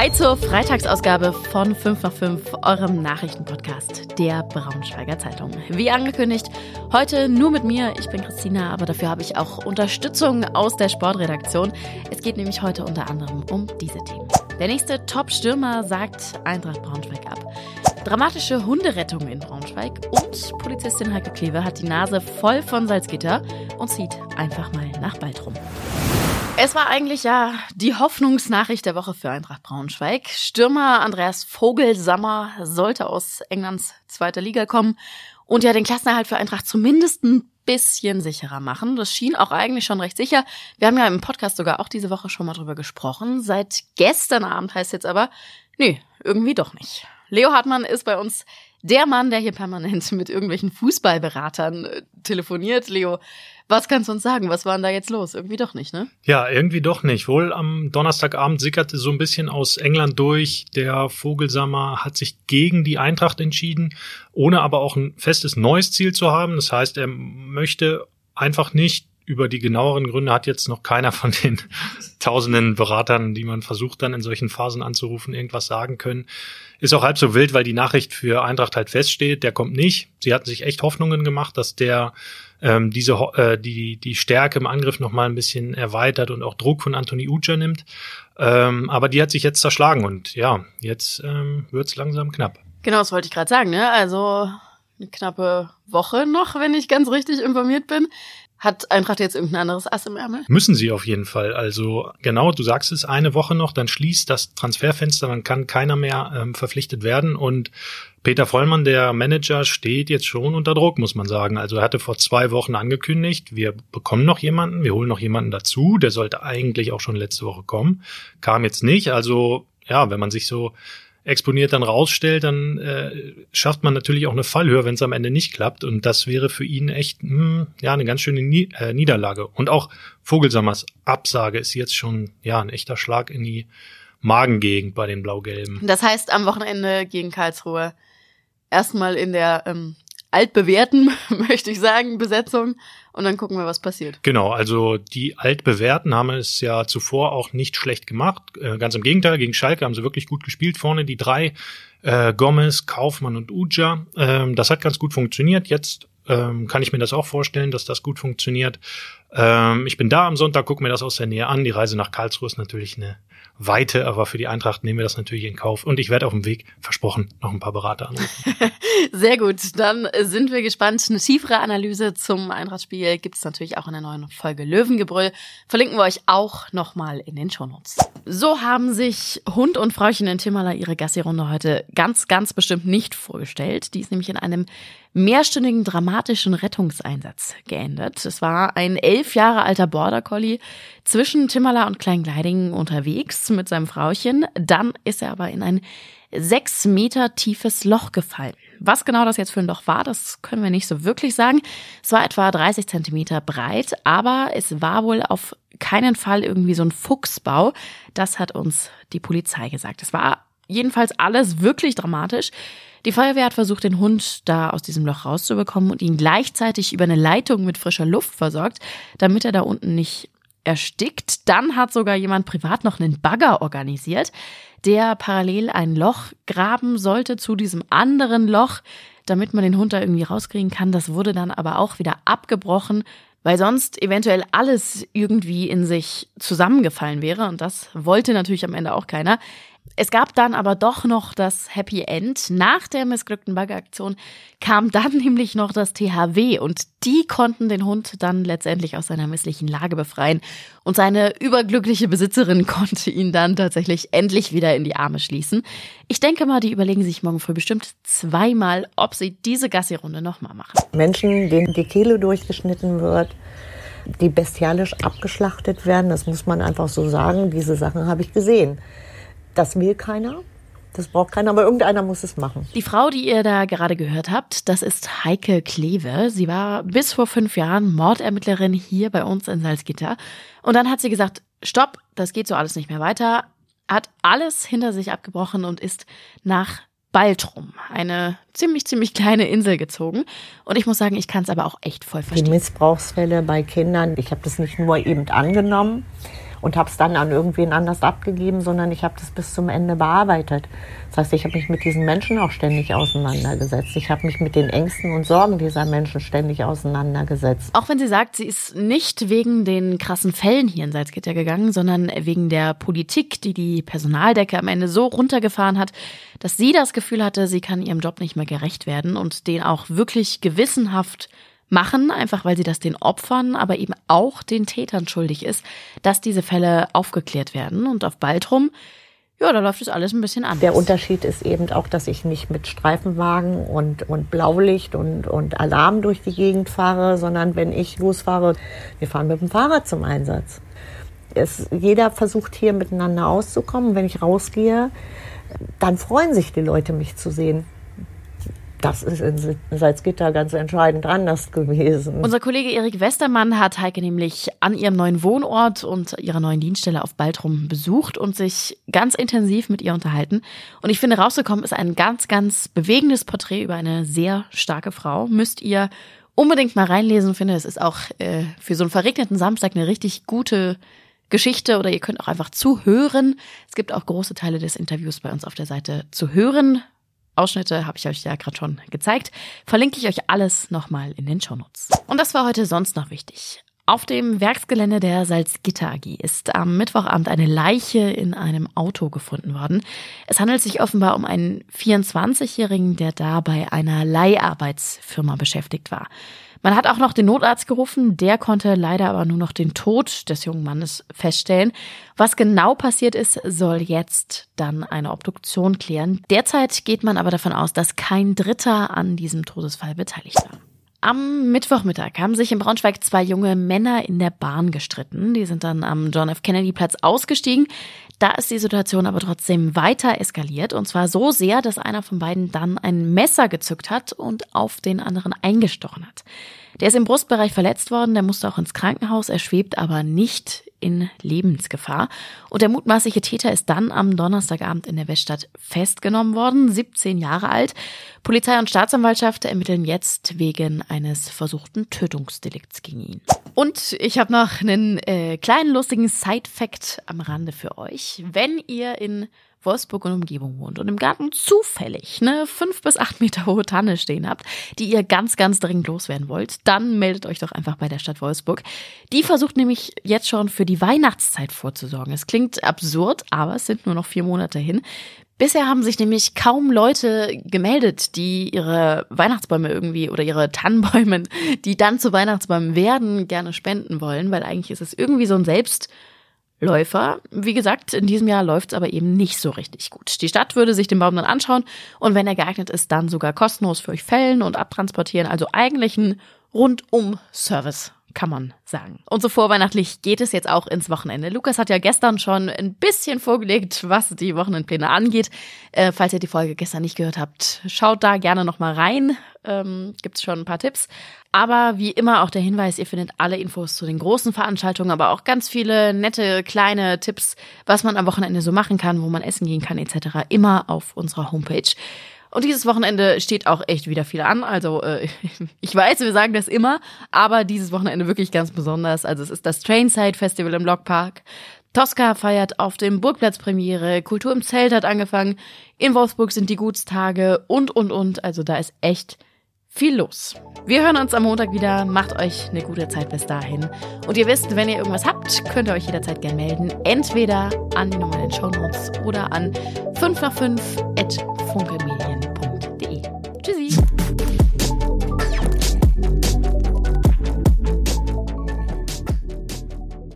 Hi zur Freitagsausgabe von 5 nach 5, eurem Nachrichtenpodcast der Braunschweiger Zeitung. Wie angekündigt, heute nur mit mir. Ich bin Christina, aber dafür habe ich auch Unterstützung aus der Sportredaktion. Es geht nämlich heute unter anderem um diese Themen. Der nächste Top-Stürmer sagt Eintracht Braunschweig ab. Dramatische Hunderettung in Braunschweig und Polizistin Heike Kleve hat die Nase voll von Salzgitter und zieht einfach mal nach Baltrum. Es war eigentlich ja die Hoffnungsnachricht der Woche für Eintracht Braunschweig. Stürmer Andreas Vogelsammer sollte aus Englands zweiter Liga kommen und ja den Klassenerhalt für Eintracht zumindest ein bisschen sicherer machen. Das schien auch eigentlich schon recht sicher. Wir haben ja im Podcast sogar auch diese Woche schon mal drüber gesprochen. Seit gestern Abend heißt jetzt aber, nö, irgendwie doch nicht. Leo Hartmann ist bei uns der Mann, der hier permanent mit irgendwelchen Fußballberatern äh, telefoniert. Leo, was kannst du uns sagen? Was war denn da jetzt los? Irgendwie doch nicht, ne? Ja, irgendwie doch nicht. Wohl am Donnerstagabend sickerte so ein bisschen aus England durch. Der Vogelsammer hat sich gegen die Eintracht entschieden, ohne aber auch ein festes neues Ziel zu haben. Das heißt, er möchte einfach nicht über die genaueren Gründe hat jetzt noch keiner von den tausenden Beratern, die man versucht dann in solchen Phasen anzurufen, irgendwas sagen können. Ist auch halb so wild, weil die Nachricht für Eintracht halt feststeht, der kommt nicht. Sie hatten sich echt Hoffnungen gemacht, dass der ähm, diese äh, die die Stärke im Angriff noch mal ein bisschen erweitert und auch Druck von Anthony Uja nimmt. Ähm, aber die hat sich jetzt zerschlagen und ja, jetzt ähm, wird's langsam knapp. Genau, das wollte ich gerade sagen. Ne? Also eine knappe Woche noch, wenn ich ganz richtig informiert bin. Hat Eintracht jetzt irgendein anderes Ass im Ärmel? Müssen sie auf jeden Fall. Also genau, du sagst es, eine Woche noch, dann schließt das Transferfenster, dann kann keiner mehr ähm, verpflichtet werden. Und Peter Vollmann, der Manager, steht jetzt schon unter Druck, muss man sagen. Also er hatte vor zwei Wochen angekündigt, wir bekommen noch jemanden, wir holen noch jemanden dazu. Der sollte eigentlich auch schon letzte Woche kommen. Kam jetzt nicht. Also ja, wenn man sich so exponiert dann rausstellt, dann äh, schafft man natürlich auch eine Fallhöhe, wenn es am Ende nicht klappt. Und das wäre für ihn echt mh, hm, ja eine ganz schöne Nie äh, Niederlage. Und auch Vogelsammers Absage ist jetzt schon ja ein echter Schlag in die Magengegend bei den Blau-Gelben. Das heißt, am Wochenende gegen Karlsruhe erstmal in der ähm, altbewährten, möchte ich sagen, Besetzung und dann gucken wir, was passiert. Genau, also die altbewährten haben es ja zuvor auch nicht schlecht gemacht. Äh, ganz im Gegenteil, gegen Schalke haben sie wirklich gut gespielt vorne, die drei, äh, Gomez, Kaufmann und Uja. Ähm, das hat ganz gut funktioniert. Jetzt ähm, kann ich mir das auch vorstellen, dass das gut funktioniert. Ähm, ich bin da am Sonntag, gucke mir das aus der Nähe an. Die Reise nach Karlsruhe ist natürlich eine Weite, aber für die Eintracht nehmen wir das natürlich in Kauf. Und ich werde auf dem Weg, versprochen, noch ein paar Berater anrufen. Sehr gut, dann sind wir gespannt. Eine tiefere Analyse zum Eintrachtspiel gibt es natürlich auch in der neuen Folge Löwengebrüll. Verlinken wir euch auch nochmal in den Shownotes. So haben sich Hund und Frauchen in Timmerler ihre Gassi-Runde heute ganz, ganz bestimmt nicht vorgestellt. Die ist nämlich in einem mehrstündigen dramatischen Rettungseinsatz geendet. Es war ein elf Jahre alter Border Collie zwischen Timmerler und Kleingleidingen unterwegs mit seinem Frauchen. Dann ist er aber in ein sechs Meter tiefes Loch gefallen. Was genau das jetzt für ein Loch war, das können wir nicht so wirklich sagen. Es war etwa 30 Zentimeter breit, aber es war wohl auf keinen Fall irgendwie so ein Fuchsbau. Das hat uns die Polizei gesagt. Es war jedenfalls alles wirklich dramatisch. Die Feuerwehr hat versucht, den Hund da aus diesem Loch rauszubekommen und ihn gleichzeitig über eine Leitung mit frischer Luft versorgt, damit er da unten nicht erstickt. Dann hat sogar jemand privat noch einen Bagger organisiert, der parallel ein Loch graben sollte zu diesem anderen Loch, damit man den Hund da irgendwie rauskriegen kann. Das wurde dann aber auch wieder abgebrochen, weil sonst eventuell alles irgendwie in sich zusammengefallen wäre. Und das wollte natürlich am Ende auch keiner. Es gab dann aber doch noch das Happy End. Nach der missglückten Baggeraktion kam dann nämlich noch das THW und die konnten den Hund dann letztendlich aus seiner misslichen Lage befreien und seine überglückliche Besitzerin konnte ihn dann tatsächlich endlich wieder in die Arme schließen. Ich denke mal, die überlegen sich morgen früh bestimmt zweimal, ob sie diese Gassi-Runde nochmal machen. Menschen, denen die Kehle durchgeschnitten wird, die bestialisch abgeschlachtet werden, das muss man einfach so sagen, diese Sachen habe ich gesehen. Das will keiner. Das braucht keiner, aber irgendeiner muss es machen. Die Frau, die ihr da gerade gehört habt, das ist Heike Kleve. Sie war bis vor fünf Jahren Mordermittlerin hier bei uns in Salzgitter. Und dann hat sie gesagt, stopp, das geht so alles nicht mehr weiter, hat alles hinter sich abgebrochen und ist nach Baltrum, eine ziemlich, ziemlich kleine Insel gezogen. Und ich muss sagen, ich kann es aber auch echt voll verstehen. Die Missbrauchsfälle bei Kindern, ich habe das nicht nur eben angenommen und habe es dann an irgendwen anders abgegeben, sondern ich habe das bis zum Ende bearbeitet. Das heißt, ich habe mich mit diesen Menschen auch ständig auseinandergesetzt. Ich habe mich mit den Ängsten und Sorgen dieser Menschen ständig auseinandergesetzt. Auch wenn sie sagt, sie ist nicht wegen den krassen Fällen hier in Salzgitter gegangen, sondern wegen der Politik, die die Personaldecke am Ende so runtergefahren hat, dass sie das Gefühl hatte, sie kann ihrem Job nicht mehr gerecht werden und den auch wirklich gewissenhaft machen, einfach weil sie das den Opfern, aber eben auch den Tätern schuldig ist, dass diese Fälle aufgeklärt werden. Und auf Baltrum, ja, da läuft es alles ein bisschen anders. Der Unterschied ist eben auch, dass ich nicht mit Streifenwagen und, und Blaulicht und, und Alarm durch die Gegend fahre, sondern wenn ich losfahre, wir fahren mit dem Fahrrad zum Einsatz. Es, jeder versucht hier miteinander auszukommen. Wenn ich rausgehe, dann freuen sich die Leute, mich zu sehen das ist in Salzgitter ganz entscheidend anders gewesen. Unser Kollege Erik Westermann hat Heike nämlich an ihrem neuen Wohnort und ihrer neuen Dienststelle auf Baltrum besucht und sich ganz intensiv mit ihr unterhalten. Und ich finde, rausgekommen ist ein ganz, ganz bewegendes Porträt über eine sehr starke Frau. Müsst ihr unbedingt mal reinlesen. Ich finde, es ist auch äh, für so einen verregneten Samstag eine richtig gute Geschichte oder ihr könnt auch einfach zuhören. Es gibt auch große Teile des Interviews bei uns auf der Seite zu hören. Ausschnitte habe ich euch ja gerade schon gezeigt. Verlinke ich euch alles nochmal in den Shownotes. Und das war heute sonst noch wichtig. Auf dem Werksgelände der Salzgitter AG ist am Mittwochabend eine Leiche in einem Auto gefunden worden. Es handelt sich offenbar um einen 24-Jährigen, der da bei einer Leiharbeitsfirma beschäftigt war. Man hat auch noch den Notarzt gerufen, der konnte leider aber nur noch den Tod des jungen Mannes feststellen. Was genau passiert ist, soll jetzt dann eine Obduktion klären. Derzeit geht man aber davon aus, dass kein Dritter an diesem Todesfall beteiligt war. Am Mittwochmittag haben sich in Braunschweig zwei junge Männer in der Bahn gestritten. Die sind dann am John F. Kennedy Platz ausgestiegen. Da ist die Situation aber trotzdem weiter eskaliert und zwar so sehr, dass einer von beiden dann ein Messer gezückt hat und auf den anderen eingestochen hat. Der ist im Brustbereich verletzt worden, der musste auch ins Krankenhaus, er schwebt aber nicht in Lebensgefahr. Und der mutmaßliche Täter ist dann am Donnerstagabend in der Weststadt festgenommen worden, 17 Jahre alt. Polizei und Staatsanwaltschaft ermitteln jetzt wegen eines versuchten Tötungsdelikts gegen ihn. Und ich habe noch einen äh, kleinen lustigen Side-Fact am Rande für euch. Wenn ihr in Wolfsburg und Umgebung wohnt und im Garten zufällig eine fünf bis acht Meter hohe Tanne stehen habt, die ihr ganz, ganz dringend loswerden wollt, dann meldet euch doch einfach bei der Stadt Wolfsburg. Die versucht nämlich jetzt schon für die Weihnachtszeit vorzusorgen. Es klingt absurd, aber es sind nur noch vier Monate hin. Bisher haben sich nämlich kaum Leute gemeldet, die ihre Weihnachtsbäume irgendwie oder ihre Tannenbäume, die dann zu Weihnachtsbäumen werden, gerne spenden wollen, weil eigentlich ist es irgendwie so ein Selbst Läufer. Wie gesagt, in diesem Jahr läuft es aber eben nicht so richtig gut. Die Stadt würde sich den Baum dann anschauen und wenn er geeignet ist, dann sogar kostenlos für euch fällen und abtransportieren. Also eigentlich ein Rundum-Service kann man sagen. Und so vorweihnachtlich geht es jetzt auch ins Wochenende. Lukas hat ja gestern schon ein bisschen vorgelegt, was die Wochenendpläne angeht. Äh, falls ihr die Folge gestern nicht gehört habt, schaut da gerne nochmal rein. Ähm, Gibt schon ein paar Tipps. Aber wie immer auch der Hinweis, ihr findet alle Infos zu den großen Veranstaltungen, aber auch ganz viele nette kleine Tipps, was man am Wochenende so machen kann, wo man essen gehen kann etc. immer auf unserer Homepage. Und dieses Wochenende steht auch echt wieder viel an. Also äh, ich weiß, wir sagen das immer, aber dieses Wochenende wirklich ganz besonders. Also es ist das Trainside Festival im Blockpark. Tosca feiert auf dem Burgplatz Premiere, Kultur im Zelt hat angefangen, in Wolfsburg sind die Gutstage und, und, und. Also da ist echt viel los. Wir hören uns am Montag wieder. Macht euch eine gute Zeit bis dahin. Und ihr wisst, wenn ihr irgendwas habt, könnt ihr euch jederzeit gerne melden. Entweder an die Nummer in den Show Notes oder an 5 nach 5 at funkelmedia